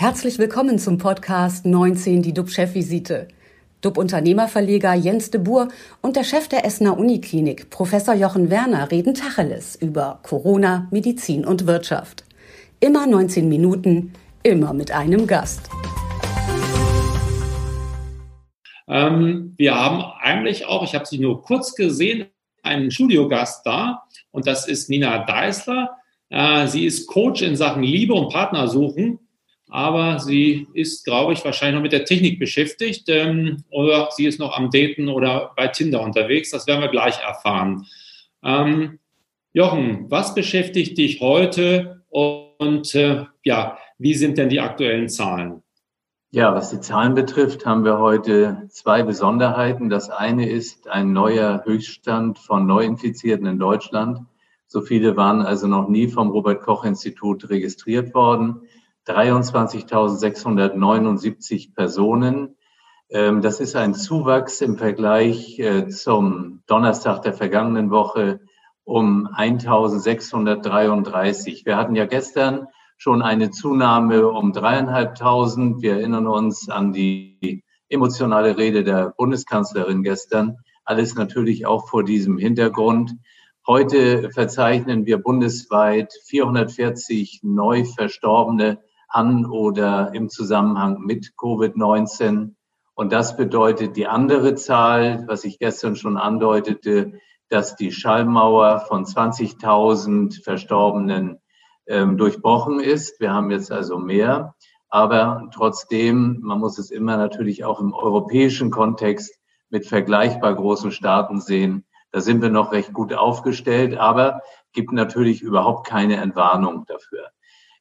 Herzlich willkommen zum Podcast 19, die DUB-Chefvisite. DUB-Unternehmerverleger Jens de Boer und der Chef der Essener Uniklinik, Professor Jochen Werner, reden Tacheles über Corona, Medizin und Wirtschaft. Immer 19 Minuten, immer mit einem Gast. Ähm, wir haben eigentlich auch, ich habe sie nur kurz gesehen, einen Studiogast da und das ist Nina Deißler. Äh, sie ist Coach in Sachen Liebe und Partnersuchen, aber sie ist, glaube ich, wahrscheinlich noch mit der Technik beschäftigt ähm, oder sie ist noch am Daten oder bei Tinder unterwegs. Das werden wir gleich erfahren. Ähm, Jochen, was beschäftigt dich heute und äh, ja, wie sind denn die aktuellen Zahlen? Ja, was die Zahlen betrifft, haben wir heute zwei Besonderheiten. Das eine ist ein neuer Höchststand von Neuinfizierten in Deutschland. So viele waren also noch nie vom Robert Koch Institut registriert worden. 23.679 Personen. Ähm, das ist ein Zuwachs im Vergleich äh, zum Donnerstag der vergangenen Woche um 1.633. Wir hatten ja gestern schon eine Zunahme um dreieinhalbtausend. Wir erinnern uns an die emotionale Rede der Bundeskanzlerin gestern. Alles natürlich auch vor diesem Hintergrund. Heute verzeichnen wir bundesweit 440 neu Verstorbene an oder im Zusammenhang mit Covid-19. Und das bedeutet die andere Zahl, was ich gestern schon andeutete, dass die Schallmauer von 20.000 Verstorbenen ähm, durchbrochen ist. Wir haben jetzt also mehr. Aber trotzdem, man muss es immer natürlich auch im europäischen Kontext mit vergleichbar großen Staaten sehen. Da sind wir noch recht gut aufgestellt, aber gibt natürlich überhaupt keine Entwarnung dafür.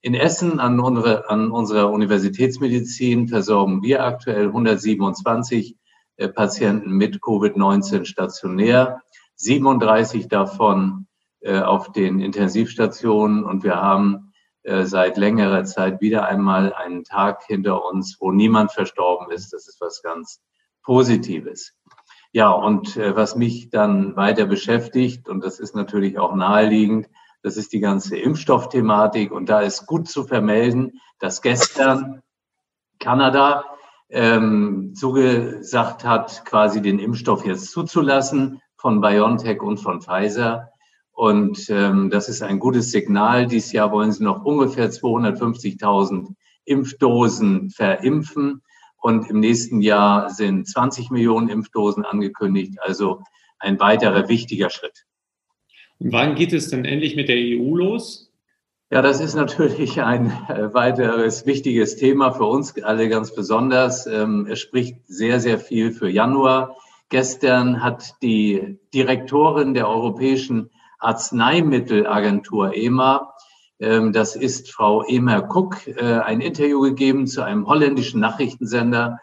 In Essen an, unsere, an unserer Universitätsmedizin versorgen wir aktuell 127 äh, Patienten mit Covid-19 stationär, 37 davon äh, auf den Intensivstationen und wir haben äh, seit längerer Zeit wieder einmal einen Tag hinter uns, wo niemand verstorben ist. Das ist was ganz Positives. Ja, und was mich dann weiter beschäftigt, und das ist natürlich auch naheliegend, das ist die ganze Impfstoffthematik. Und da ist gut zu vermelden, dass gestern Kanada ähm, zugesagt hat, quasi den Impfstoff jetzt zuzulassen von BioNTech und von Pfizer. Und ähm, das ist ein gutes Signal. Dieses Jahr wollen sie noch ungefähr 250.000 Impfdosen verimpfen. Und im nächsten Jahr sind 20 Millionen Impfdosen angekündigt. Also ein weiterer wichtiger Schritt. Wann geht es denn endlich mit der EU los? Ja, das ist natürlich ein äh, weiteres wichtiges Thema für uns alle ganz besonders. Ähm, es spricht sehr, sehr viel für Januar. Gestern hat die Direktorin der Europäischen Arzneimittelagentur EMA, ähm, das ist Frau Emer Cook, äh, ein Interview gegeben zu einem holländischen Nachrichtensender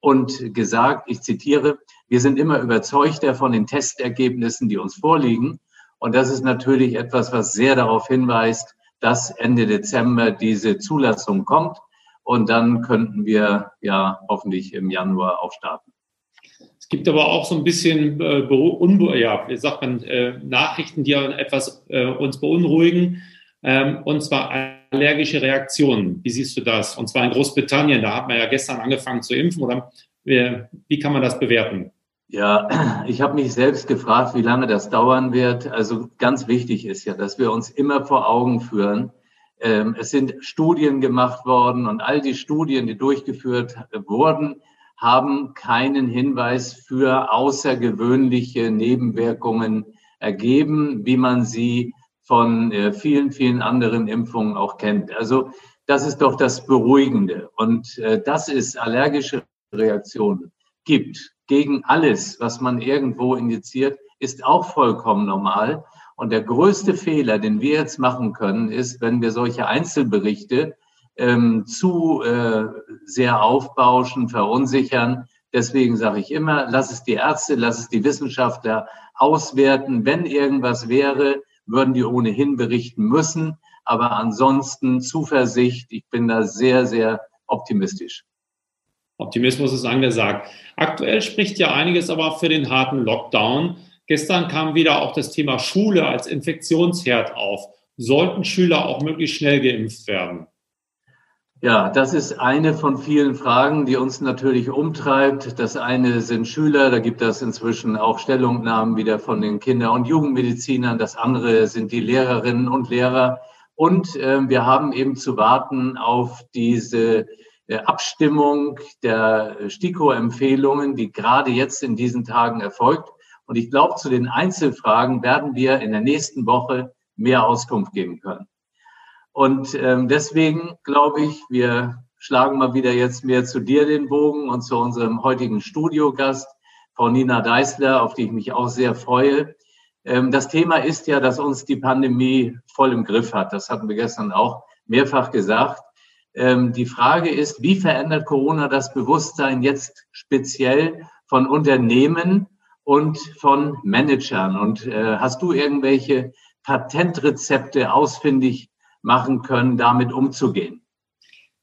und gesagt, ich zitiere, wir sind immer überzeugter von den Testergebnissen, die uns vorliegen. Und das ist natürlich etwas, was sehr darauf hinweist, dass Ende Dezember diese Zulassung kommt. Und dann könnten wir ja hoffentlich im Januar aufstarten gibt aber auch so ein bisschen äh, ja, wie sagt man, äh, Nachrichten, die etwas äh, uns beunruhigen, ähm, und zwar allergische Reaktionen. Wie siehst du das? Und zwar in Großbritannien, da hat man ja gestern angefangen zu impfen. Oder wie, wie kann man das bewerten? Ja, ich habe mich selbst gefragt, wie lange das dauern wird. Also ganz wichtig ist ja, dass wir uns immer vor Augen führen. Ähm, es sind Studien gemacht worden und all die Studien, die durchgeführt wurden, haben keinen Hinweis für außergewöhnliche Nebenwirkungen ergeben, wie man sie von äh, vielen, vielen anderen Impfungen auch kennt. Also das ist doch das Beruhigende. Und äh, dass es allergische Reaktionen gibt gegen alles, was man irgendwo injiziert, ist auch vollkommen normal. Und der größte Fehler, den wir jetzt machen können, ist, wenn wir solche Einzelberichte ähm, zu äh, sehr aufbauschen, verunsichern. Deswegen sage ich immer, lass es die Ärzte, lass es die Wissenschaftler auswerten. Wenn irgendwas wäre, würden die ohnehin berichten müssen. Aber ansonsten Zuversicht, ich bin da sehr, sehr optimistisch. Optimismus ist angesagt. Aktuell spricht ja einiges aber für den harten Lockdown. Gestern kam wieder auch das Thema Schule als Infektionsherd auf. Sollten Schüler auch möglichst schnell geimpft werden? Ja, das ist eine von vielen Fragen, die uns natürlich umtreibt. Das eine sind Schüler, da gibt es inzwischen auch Stellungnahmen wieder von den Kinder- und Jugendmedizinern. Das andere sind die Lehrerinnen und Lehrer. Und äh, wir haben eben zu warten auf diese äh, Abstimmung der STIKO-Empfehlungen, die gerade jetzt in diesen Tagen erfolgt. Und ich glaube, zu den Einzelfragen werden wir in der nächsten Woche mehr Auskunft geben können. Und ähm, deswegen glaube ich, wir schlagen mal wieder jetzt mehr zu dir den Bogen und zu unserem heutigen Studiogast, Frau Nina Deißler, auf die ich mich auch sehr freue. Ähm, das Thema ist ja, dass uns die Pandemie voll im Griff hat. Das hatten wir gestern auch mehrfach gesagt. Ähm, die Frage ist, wie verändert Corona das Bewusstsein jetzt speziell von Unternehmen und von Managern? Und äh, hast du irgendwelche Patentrezepte ausfindig machen können, damit umzugehen?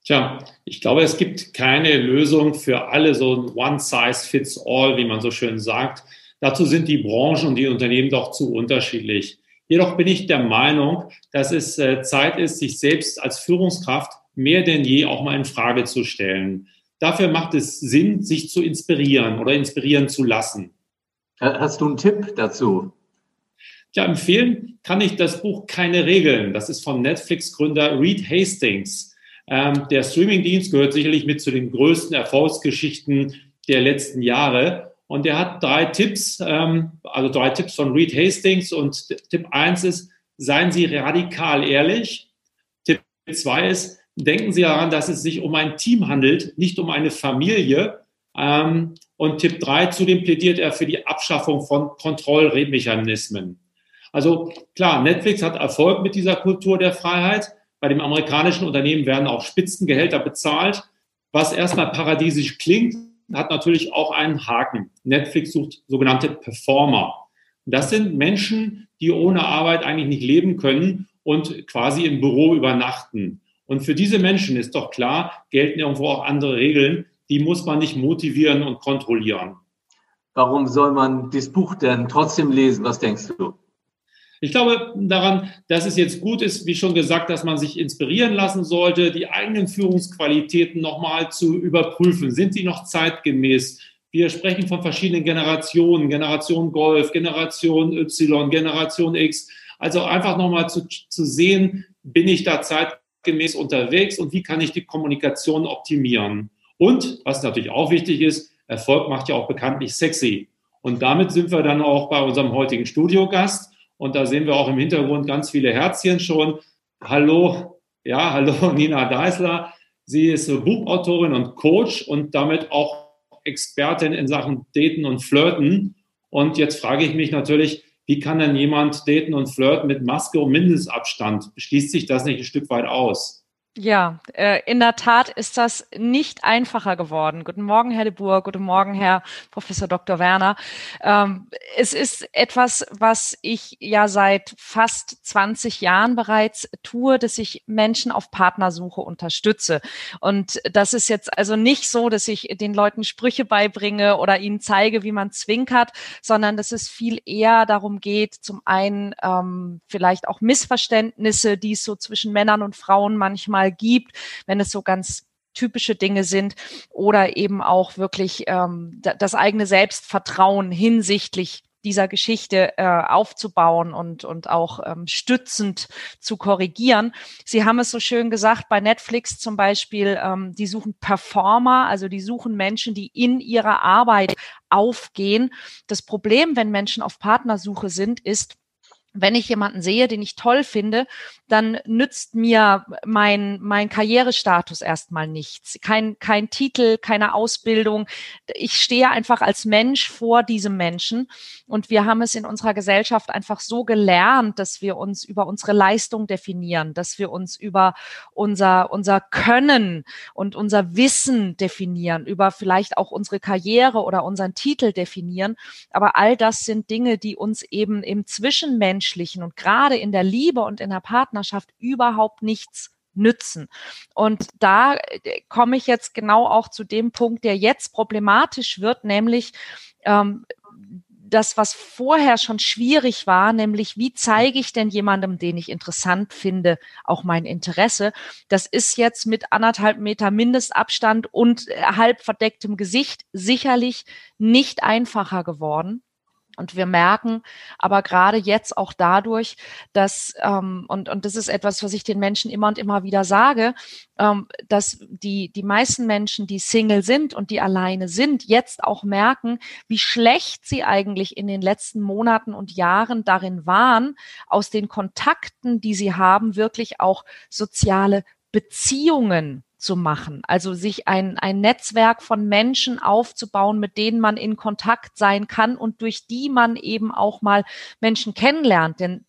Tja, ich glaube, es gibt keine Lösung für alle so ein One Size Fits All, wie man so schön sagt. Dazu sind die Branchen und die Unternehmen doch zu unterschiedlich. Jedoch bin ich der Meinung, dass es äh, Zeit ist, sich selbst als Führungskraft mehr denn je auch mal in Frage zu stellen. Dafür macht es Sinn, sich zu inspirieren oder inspirieren zu lassen. Hast du einen Tipp dazu? Ja, empfehlen kann ich das Buch Keine Regeln. Das ist von Netflix-Gründer Reed Hastings. Ähm, der Streamingdienst gehört sicherlich mit zu den größten Erfolgsgeschichten der letzten Jahre. Und er hat drei Tipps, ähm, also drei Tipps von Reed Hastings. Und Tipp eins ist, seien Sie radikal ehrlich. Tipp zwei ist, denken Sie daran, dass es sich um ein Team handelt, nicht um eine Familie. Ähm, und Tipp drei zudem plädiert er für die Abschaffung von Kontrollmechanismen. Also klar, Netflix hat Erfolg mit dieser Kultur der Freiheit. Bei dem amerikanischen Unternehmen werden auch Spitzengehälter bezahlt. Was erstmal paradiesisch klingt, hat natürlich auch einen Haken. Netflix sucht sogenannte Performer. Das sind Menschen, die ohne Arbeit eigentlich nicht leben können und quasi im Büro übernachten. Und für diese Menschen ist doch klar, gelten irgendwo auch andere Regeln. Die muss man nicht motivieren und kontrollieren. Warum soll man dieses Buch denn trotzdem lesen? Was denkst du? Ich glaube daran, dass es jetzt gut ist, wie schon gesagt, dass man sich inspirieren lassen sollte, die eigenen Führungsqualitäten nochmal zu überprüfen. Sind sie noch zeitgemäß? Wir sprechen von verschiedenen Generationen, Generation Golf, Generation Y, Generation X. Also einfach nochmal zu, zu sehen, bin ich da zeitgemäß unterwegs und wie kann ich die Kommunikation optimieren? Und, was natürlich auch wichtig ist, Erfolg macht ja auch bekanntlich sexy. Und damit sind wir dann auch bei unserem heutigen Studiogast. Und da sehen wir auch im Hintergrund ganz viele Herzchen schon. Hallo, ja, hallo Nina Deisler. Sie ist Buchautorin und Coach und damit auch Expertin in Sachen Daten und Flirten. Und jetzt frage ich mich natürlich, wie kann denn jemand daten und flirten mit Maske und Mindestabstand? Schließt sich das nicht ein Stück weit aus? Ja, äh, in der Tat ist das nicht einfacher geworden. Guten Morgen, Herr de Boer. Guten Morgen, Herr Professor Dr. Werner. Ähm, es ist etwas, was ich ja seit fast 20 Jahren bereits tue, dass ich Menschen auf Partnersuche unterstütze. Und das ist jetzt also nicht so, dass ich den Leuten Sprüche beibringe oder ihnen zeige, wie man zwinkert, sondern dass es viel eher darum geht, zum einen ähm, vielleicht auch Missverständnisse, die es so zwischen Männern und Frauen manchmal gibt, wenn es so ganz typische Dinge sind oder eben auch wirklich ähm, das eigene Selbstvertrauen hinsichtlich dieser Geschichte äh, aufzubauen und, und auch ähm, stützend zu korrigieren. Sie haben es so schön gesagt, bei Netflix zum Beispiel, ähm, die suchen Performer, also die suchen Menschen, die in ihrer Arbeit aufgehen. Das Problem, wenn Menschen auf Partnersuche sind, ist, wenn ich jemanden sehe, den ich toll finde, dann nützt mir mein, mein Karrierestatus erstmal nichts. Kein, kein Titel, keine Ausbildung. Ich stehe einfach als Mensch vor diesem Menschen. Und wir haben es in unserer Gesellschaft einfach so gelernt, dass wir uns über unsere Leistung definieren, dass wir uns über unser, unser Können und unser Wissen definieren, über vielleicht auch unsere Karriere oder unseren Titel definieren. Aber all das sind Dinge, die uns eben im Zwischenmensch Zwischenmenschlichen und gerade in der Liebe und in der Partnerschaft überhaupt nichts nützen. Und da äh, komme ich jetzt genau auch zu dem Punkt, der jetzt problematisch wird, nämlich ähm, das, was vorher schon schwierig war, nämlich wie zeige ich denn jemandem, den ich interessant finde, auch mein Interesse, das ist jetzt mit anderthalb Meter Mindestabstand und halb verdecktem Gesicht sicherlich nicht einfacher geworden. Und wir merken aber gerade jetzt auch dadurch, dass, ähm, und, und das ist etwas, was ich den Menschen immer und immer wieder sage, ähm, dass die, die meisten Menschen, die Single sind und die alleine sind, jetzt auch merken, wie schlecht sie eigentlich in den letzten Monaten und Jahren darin waren, aus den Kontakten, die sie haben, wirklich auch soziale Beziehungen zu machen. Also sich ein, ein Netzwerk von Menschen aufzubauen, mit denen man in Kontakt sein kann und durch die man eben auch mal Menschen kennenlernt. Denn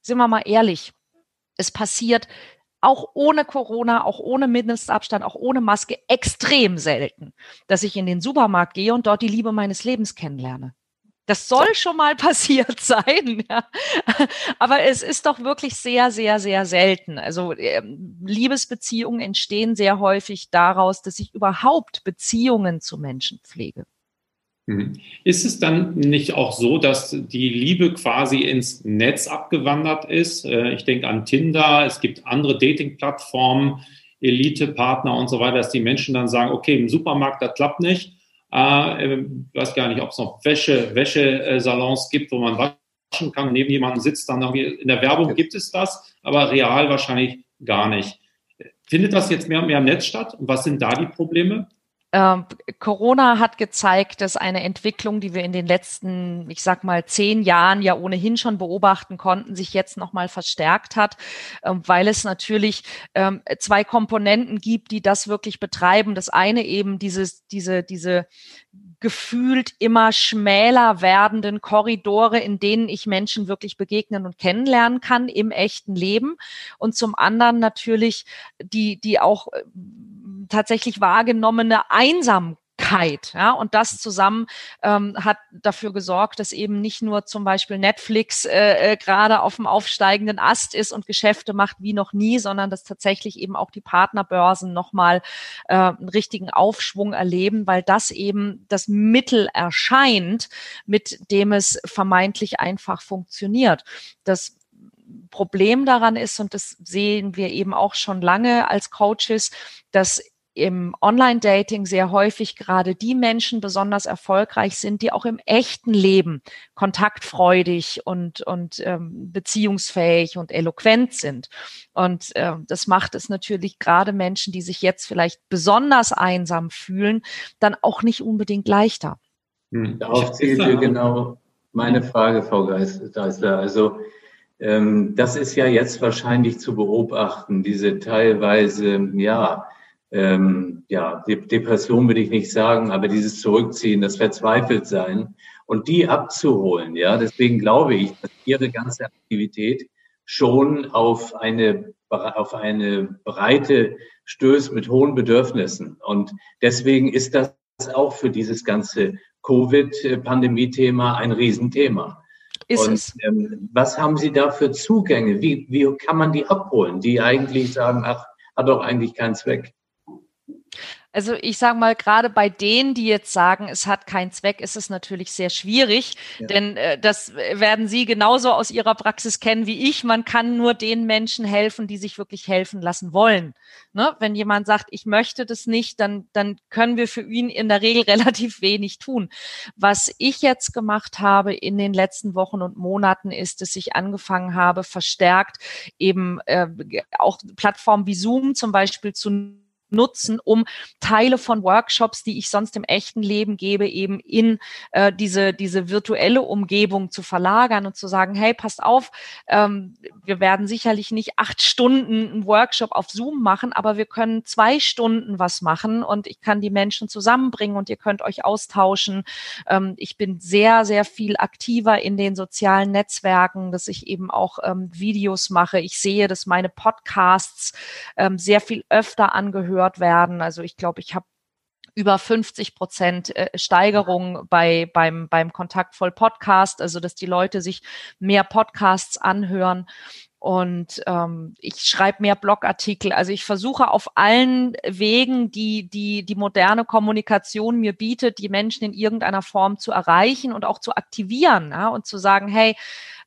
sind wir mal ehrlich, es passiert auch ohne Corona, auch ohne Mindestabstand, auch ohne Maske extrem selten, dass ich in den Supermarkt gehe und dort die Liebe meines Lebens kennenlerne. Das soll schon mal passiert sein, ja. Aber es ist doch wirklich sehr, sehr, sehr selten. Also äh, Liebesbeziehungen entstehen sehr häufig daraus, dass ich überhaupt Beziehungen zu Menschen pflege. Mhm. Ist es dann nicht auch so, dass die Liebe quasi ins Netz abgewandert ist? Äh, ich denke an Tinder, es gibt andere Dating-Plattformen, Elite-Partner und so weiter, dass die Menschen dann sagen, okay, im Supermarkt, das klappt nicht äh, ich weiß gar nicht, ob es noch Wäsche, Wäschesalons gibt, wo man waschen kann, neben jemandem sitzt. Dann in der Werbung gibt es das, aber real wahrscheinlich gar nicht. Findet das jetzt mehr und mehr im Netz statt? Und was sind da die Probleme? Ähm, Corona hat gezeigt, dass eine Entwicklung, die wir in den letzten, ich sag mal, zehn Jahren ja ohnehin schon beobachten konnten, sich jetzt nochmal verstärkt hat, ähm, weil es natürlich ähm, zwei Komponenten gibt, die das wirklich betreiben. Das eine eben dieses, diese, diese gefühlt immer schmäler werdenden Korridore, in denen ich Menschen wirklich begegnen und kennenlernen kann im echten Leben. Und zum anderen natürlich die, die auch tatsächlich wahrgenommene Einsamkeit. Ja, und das zusammen ähm, hat dafür gesorgt, dass eben nicht nur zum Beispiel Netflix äh, äh, gerade auf dem aufsteigenden Ast ist und Geschäfte macht wie noch nie, sondern dass tatsächlich eben auch die Partnerbörsen nochmal äh, einen richtigen Aufschwung erleben, weil das eben das Mittel erscheint, mit dem es vermeintlich einfach funktioniert. Das Problem daran ist, und das sehen wir eben auch schon lange als Coaches, dass im Online-Dating sehr häufig gerade die Menschen besonders erfolgreich sind, die auch im echten Leben kontaktfreudig und, und ähm, beziehungsfähig und eloquent sind. Und äh, das macht es natürlich gerade Menschen, die sich jetzt vielleicht besonders einsam fühlen, dann auch nicht unbedingt leichter. Hm. Darauf zielt ihr genau meine Frage, Frau Geisler. Also ähm, das ist ja jetzt wahrscheinlich zu beobachten, diese teilweise, ja, ähm, ja, Depression will ich nicht sagen, aber dieses Zurückziehen, das Verzweifeltsein und die abzuholen, ja, deswegen glaube ich, dass ihre ganze Aktivität schon auf eine, auf eine Breite stößt mit hohen Bedürfnissen. Und deswegen ist das auch für dieses ganze Covid-Pandemie-Thema ein Riesenthema. Ist und, es. Ähm, was haben Sie da für Zugänge? Wie, wie kann man die abholen, die eigentlich sagen, ach, hat doch eigentlich keinen Zweck? Also ich sage mal, gerade bei denen, die jetzt sagen, es hat keinen Zweck, ist es natürlich sehr schwierig, ja. denn äh, das werden Sie genauso aus Ihrer Praxis kennen wie ich. Man kann nur den Menschen helfen, die sich wirklich helfen lassen wollen. Ne? Wenn jemand sagt, ich möchte das nicht, dann, dann können wir für ihn in der Regel relativ wenig tun. Was ich jetzt gemacht habe in den letzten Wochen und Monaten ist, dass ich angefangen habe, verstärkt eben äh, auch Plattformen wie Zoom zum Beispiel zu nutzen, um Teile von Workshops, die ich sonst im echten Leben gebe, eben in äh, diese, diese virtuelle Umgebung zu verlagern und zu sagen, hey, passt auf, ähm, wir werden sicherlich nicht acht Stunden einen Workshop auf Zoom machen, aber wir können zwei Stunden was machen und ich kann die Menschen zusammenbringen und ihr könnt euch austauschen. Ähm, ich bin sehr, sehr viel aktiver in den sozialen Netzwerken, dass ich eben auch ähm, Videos mache. Ich sehe, dass meine Podcasts ähm, sehr viel öfter angehört gehört werden. Also ich glaube, ich habe über 50 Prozent äh, Steigerung bei, beim, beim Kontaktvoll Podcast, also dass die Leute sich mehr Podcasts anhören. und ähm, ich schreibe mehr Blogartikel. Also ich versuche auf allen Wegen, die, die die moderne Kommunikation mir bietet, die Menschen in irgendeiner Form zu erreichen und auch zu aktivieren ja, und zu sagen, hey,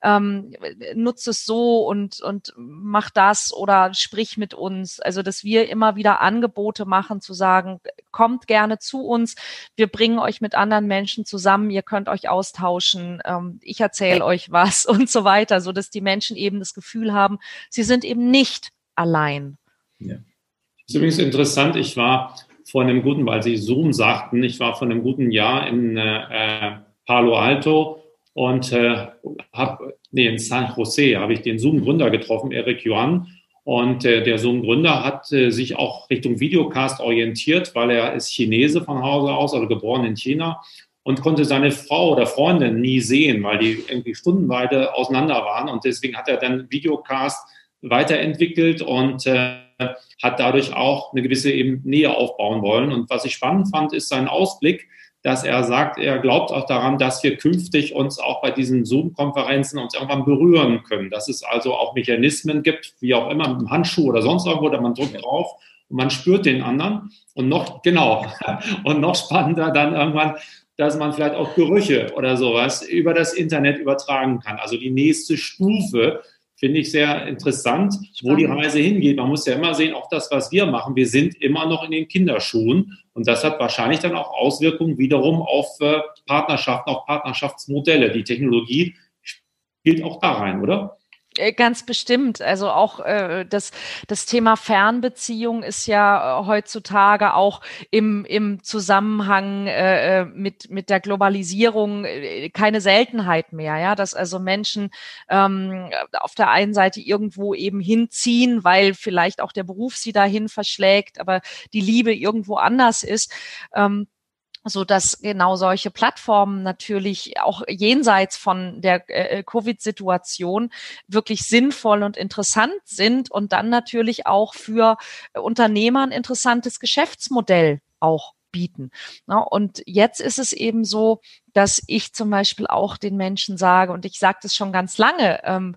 ähm, nutze es so und, und mach das oder sprich mit uns. Also, dass wir immer wieder Angebote machen, zu sagen, kommt gerne zu uns, wir bringen euch mit anderen Menschen zusammen, ihr könnt euch austauschen, ähm, ich erzähle euch was und so weiter, so dass die Menschen eben das Gefühl haben, sie sind eben nicht allein. Ja. Das ist übrigens interessant, ich war vor einem guten, weil Sie Zoom sagten, ich war vor einem guten Jahr in äh, Palo Alto und äh, habe, nee, in San Jose habe ich den Zoom-Gründer getroffen, Eric Yuan. Und äh, der Zoom-Gründer hat äh, sich auch Richtung Videocast orientiert, weil er ist Chinese von Hause aus, also geboren in China und konnte seine Frau oder Freundin nie sehen, weil die irgendwie stundenweite auseinander waren. Und deswegen hat er dann Videocast weiterentwickelt und äh, hat dadurch auch eine gewisse eben Nähe aufbauen wollen. Und was ich spannend fand, ist sein Ausblick, dass er sagt, er glaubt auch daran, dass wir künftig uns auch bei diesen Zoom-Konferenzen uns irgendwann berühren können. Dass es also auch Mechanismen gibt, wie auch immer, mit einem Handschuh oder sonst irgendwo, da man drückt drauf und man spürt den anderen. Und noch, genau, und noch spannender dann irgendwann, dass man vielleicht auch Gerüche oder sowas über das Internet übertragen kann. Also die nächste Stufe finde ich sehr interessant, wo die Reise hingeht. Man muss ja immer sehen, auch das, was wir machen, wir sind immer noch in den Kinderschuhen und das hat wahrscheinlich dann auch Auswirkungen wiederum auf äh, Partnerschaften, auf Partnerschaftsmodelle. Die Technologie spielt auch da rein, oder? Äh, ganz bestimmt. Also auch äh, das, das Thema Fernbeziehung ist ja äh, heutzutage auch im, im Zusammenhang äh, äh, mit, mit der Globalisierung äh, keine Seltenheit mehr. Ja, dass also Menschen ähm, auf der einen Seite irgendwo eben hinziehen, weil vielleicht auch der Beruf sie dahin verschlägt, aber die Liebe irgendwo anders ist. Ähm, so dass genau solche Plattformen natürlich auch jenseits von der äh, Covid-Situation wirklich sinnvoll und interessant sind und dann natürlich auch für Unternehmer ein interessantes Geschäftsmodell auch bieten. und jetzt ist es eben so, dass ich zum Beispiel auch den Menschen sage, und ich sage das schon ganz lange, ähm,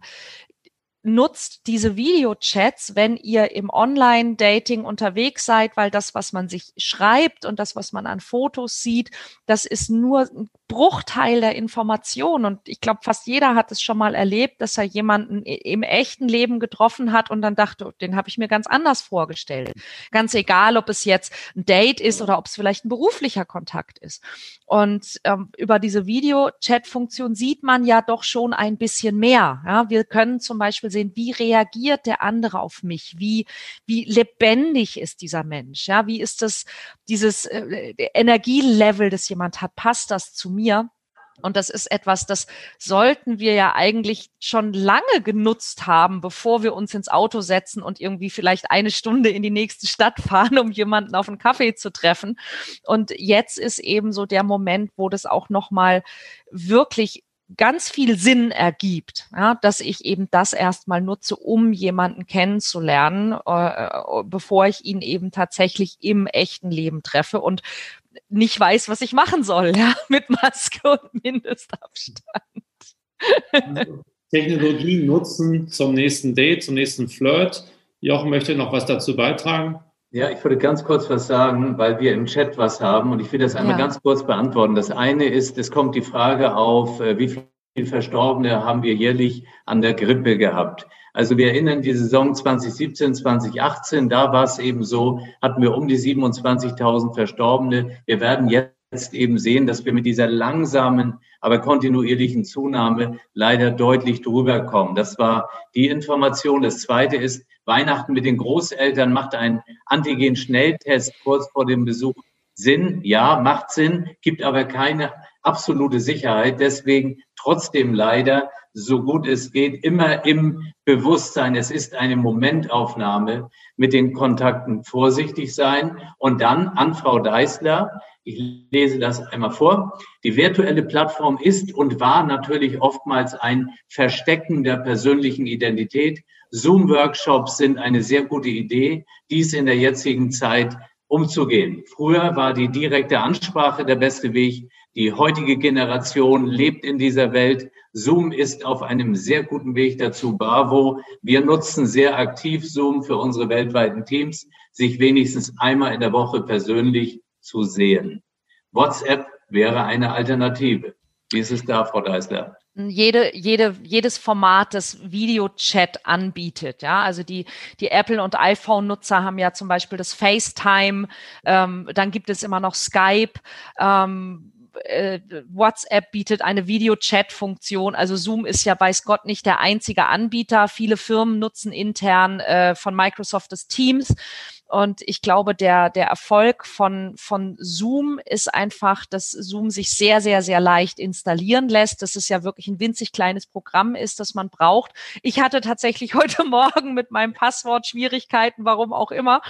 nutzt diese Videochats, wenn ihr im Online-Dating unterwegs seid, weil das, was man sich schreibt und das, was man an Fotos sieht, das ist nur ein Bruchteil der Information. Und ich glaube, fast jeder hat es schon mal erlebt, dass er jemanden im echten Leben getroffen hat und dann dachte, oh, den habe ich mir ganz anders vorgestellt. Ganz egal, ob es jetzt ein Date ist oder ob es vielleicht ein beruflicher Kontakt ist. Und ähm, über diese Video-Chat-Funktion sieht man ja doch schon ein bisschen mehr. Ja, wir können zum Beispiel sehen, wie reagiert der andere auf mich? Wie, wie lebendig ist dieser Mensch? Ja, wie ist das, dieses äh, Energielevel, das jemand hat? Passt das zu mir. Und das ist etwas, das sollten wir ja eigentlich schon lange genutzt haben, bevor wir uns ins Auto setzen und irgendwie vielleicht eine Stunde in die nächste Stadt fahren, um jemanden auf einen Kaffee zu treffen. Und jetzt ist eben so der Moment, wo das auch nochmal wirklich ganz viel Sinn ergibt, ja, dass ich eben das erstmal nutze, um jemanden kennenzulernen, äh, äh bevor ich ihn eben tatsächlich im echten Leben treffe. Und nicht weiß, was ich machen soll, ja, mit Maske und Mindestabstand. Also, Technologie nutzen zum nächsten Date, zum nächsten Flirt. Jochen möchte noch was dazu beitragen. Ja, ich würde ganz kurz was sagen, weil wir im Chat was haben und ich will das einmal ja. ganz kurz beantworten. Das eine ist, es kommt die Frage auf, äh, wie viele Verstorbene haben wir jährlich an der Grippe gehabt? Also wir erinnern die Saison 2017, 2018, da war es eben so, hatten wir um die 27.000 Verstorbene. Wir werden jetzt eben sehen, dass wir mit dieser langsamen, aber kontinuierlichen Zunahme leider deutlich drüber kommen. Das war die Information. Das zweite ist, Weihnachten mit den Großeltern macht ein Antigen-Schnelltest kurz vor dem Besuch Sinn. Ja, macht Sinn, gibt aber keine absolute Sicherheit. Deswegen trotzdem leider so gut es geht, immer im Bewusstsein, es ist eine Momentaufnahme mit den Kontakten vorsichtig sein. Und dann an Frau Deißler, ich lese das einmal vor, die virtuelle Plattform ist und war natürlich oftmals ein Verstecken der persönlichen Identität. Zoom-Workshops sind eine sehr gute Idee, dies in der jetzigen Zeit umzugehen. Früher war die direkte Ansprache der beste Weg, Die heutige Generation lebt in dieser Welt. Zoom ist auf einem sehr guten Weg dazu. Bravo. Wir nutzen sehr aktiv Zoom für unsere weltweiten Teams, sich wenigstens einmal in der Woche persönlich zu sehen. WhatsApp wäre eine Alternative. Wie ist es da, Frau Deisler? jede, jede, jedes Format, das Videochat anbietet. Ja, also die, die Apple- und iPhone-Nutzer haben ja zum Beispiel das FaceTime, ähm, dann gibt es immer noch Skype. Ähm, äh, WhatsApp bietet eine Video-Chat-Funktion. Also Zoom ist ja weiß Gott nicht der einzige Anbieter. Viele Firmen nutzen intern äh, von Microsoft das Teams. Und ich glaube, der, der Erfolg von, von Zoom ist einfach, dass Zoom sich sehr, sehr, sehr leicht installieren lässt, dass es ja wirklich ein winzig kleines Programm ist, das man braucht. Ich hatte tatsächlich heute Morgen mit meinem Passwort Schwierigkeiten, warum auch immer.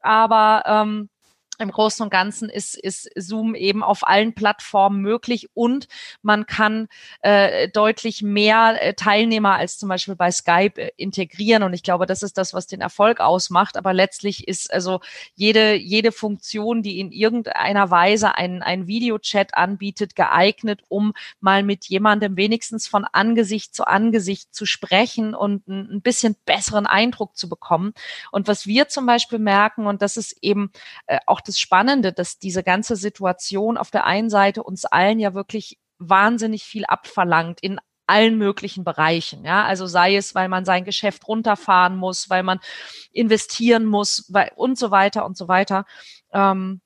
Aber ähm, im Großen und Ganzen ist, ist Zoom eben auf allen Plattformen möglich und man kann äh, deutlich mehr äh, Teilnehmer als zum Beispiel bei Skype äh, integrieren. Und ich glaube, das ist das, was den Erfolg ausmacht. Aber letztlich ist also jede, jede Funktion, die in irgendeiner Weise einen, einen Videochat anbietet, geeignet, um mal mit jemandem wenigstens von Angesicht zu Angesicht zu sprechen und ein, ein bisschen besseren Eindruck zu bekommen. Und was wir zum Beispiel merken, und das ist eben äh, auch das Spannende, dass diese ganze Situation auf der einen Seite uns allen ja wirklich wahnsinnig viel abverlangt in allen möglichen Bereichen. Ja, also sei es, weil man sein Geschäft runterfahren muss, weil man investieren muss weil, und so weiter und so weiter. Ähm,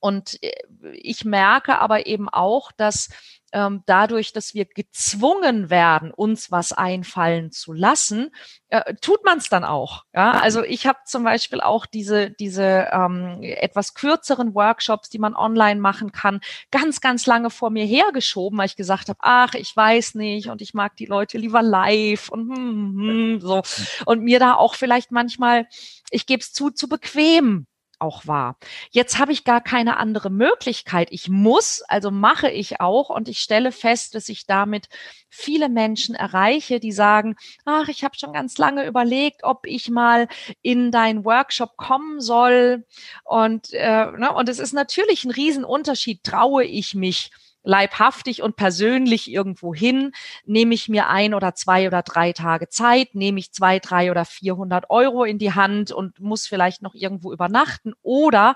und äh, ich merke aber eben auch, dass ähm, dadurch, dass wir gezwungen werden, uns was einfallen zu lassen, äh, tut man es dann auch. Ja? Also ich habe zum Beispiel auch diese, diese ähm, etwas kürzeren Workshops, die man online machen kann, ganz, ganz lange vor mir hergeschoben, weil ich gesagt habe, ach, ich weiß nicht und ich mag die Leute lieber live und hm, hm, hm so. Und mir da auch vielleicht manchmal, ich gebe es zu, zu bequem auch war. Jetzt habe ich gar keine andere Möglichkeit. Ich muss, also mache ich auch und ich stelle fest, dass ich damit viele Menschen erreiche, die sagen, ach, ich habe schon ganz lange überlegt, ob ich mal in deinen Workshop kommen soll. Und, äh, ne, und es ist natürlich ein Riesenunterschied, traue ich mich leibhaftig und persönlich irgendwo hin, nehme ich mir ein oder zwei oder drei Tage Zeit, nehme ich zwei, drei oder vierhundert Euro in die Hand und muss vielleicht noch irgendwo übernachten oder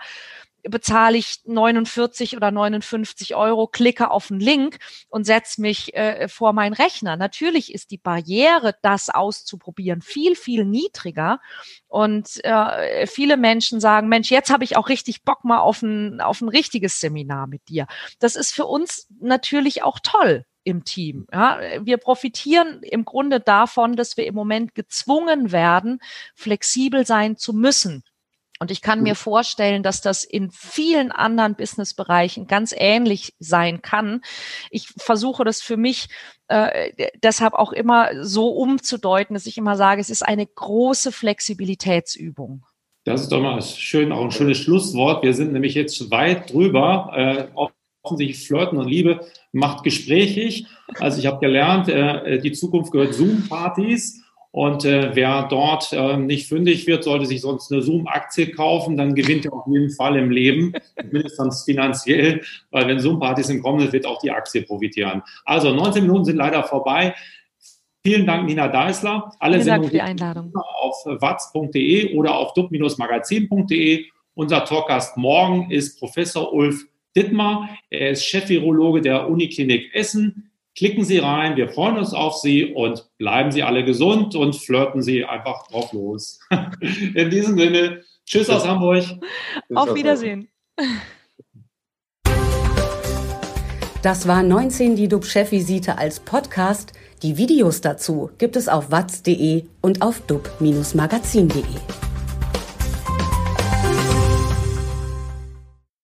bezahle ich 49 oder 59 Euro, klicke auf einen Link und setze mich äh, vor meinen Rechner. Natürlich ist die Barriere, das auszuprobieren, viel, viel niedriger. Und äh, viele Menschen sagen, Mensch, jetzt habe ich auch richtig Bock mal auf ein, auf ein richtiges Seminar mit dir. Das ist für uns natürlich auch toll im Team. Ja, wir profitieren im Grunde davon, dass wir im Moment gezwungen werden, flexibel sein zu müssen. Und ich kann mir vorstellen, dass das in vielen anderen Businessbereichen ganz ähnlich sein kann. Ich versuche das für mich äh, deshalb auch immer so umzudeuten, dass ich immer sage, es ist eine große Flexibilitätsübung. Das ist doch mal schön, auch ein schönes Schlusswort. Wir sind nämlich jetzt weit drüber. Äh, offensichtlich Flirten und Liebe macht gesprächig. Also ich habe gelernt, äh, die Zukunft gehört Zoom-Partys. Und äh, wer dort äh, nicht fündig wird, sollte sich sonst eine Zoom-Aktie kaufen, dann gewinnt er auf jeden Fall im Leben, mindestens finanziell, weil wenn Zoom-Partys im Kommen wird auch die Aktie profitieren. Also 19 Minuten sind leider vorbei. Vielen Dank, Nina Deißler. Alle Vielen Dank für die Einladung. auf watz.de oder auf dub-magazin.de. Unser Talkgast morgen ist Professor Ulf Dittmar. Er ist Chef-Virologe der Uniklinik Essen. Klicken Sie rein, wir freuen uns auf Sie und bleiben Sie alle gesund und flirten Sie einfach drauf los. In diesem Sinne, tschüss aus Hamburg. Auf Wiedersehen. Das war 19 die DUB-Chefvisite als Podcast. Die Videos dazu gibt es auf watz.de und auf dub-magazin.de.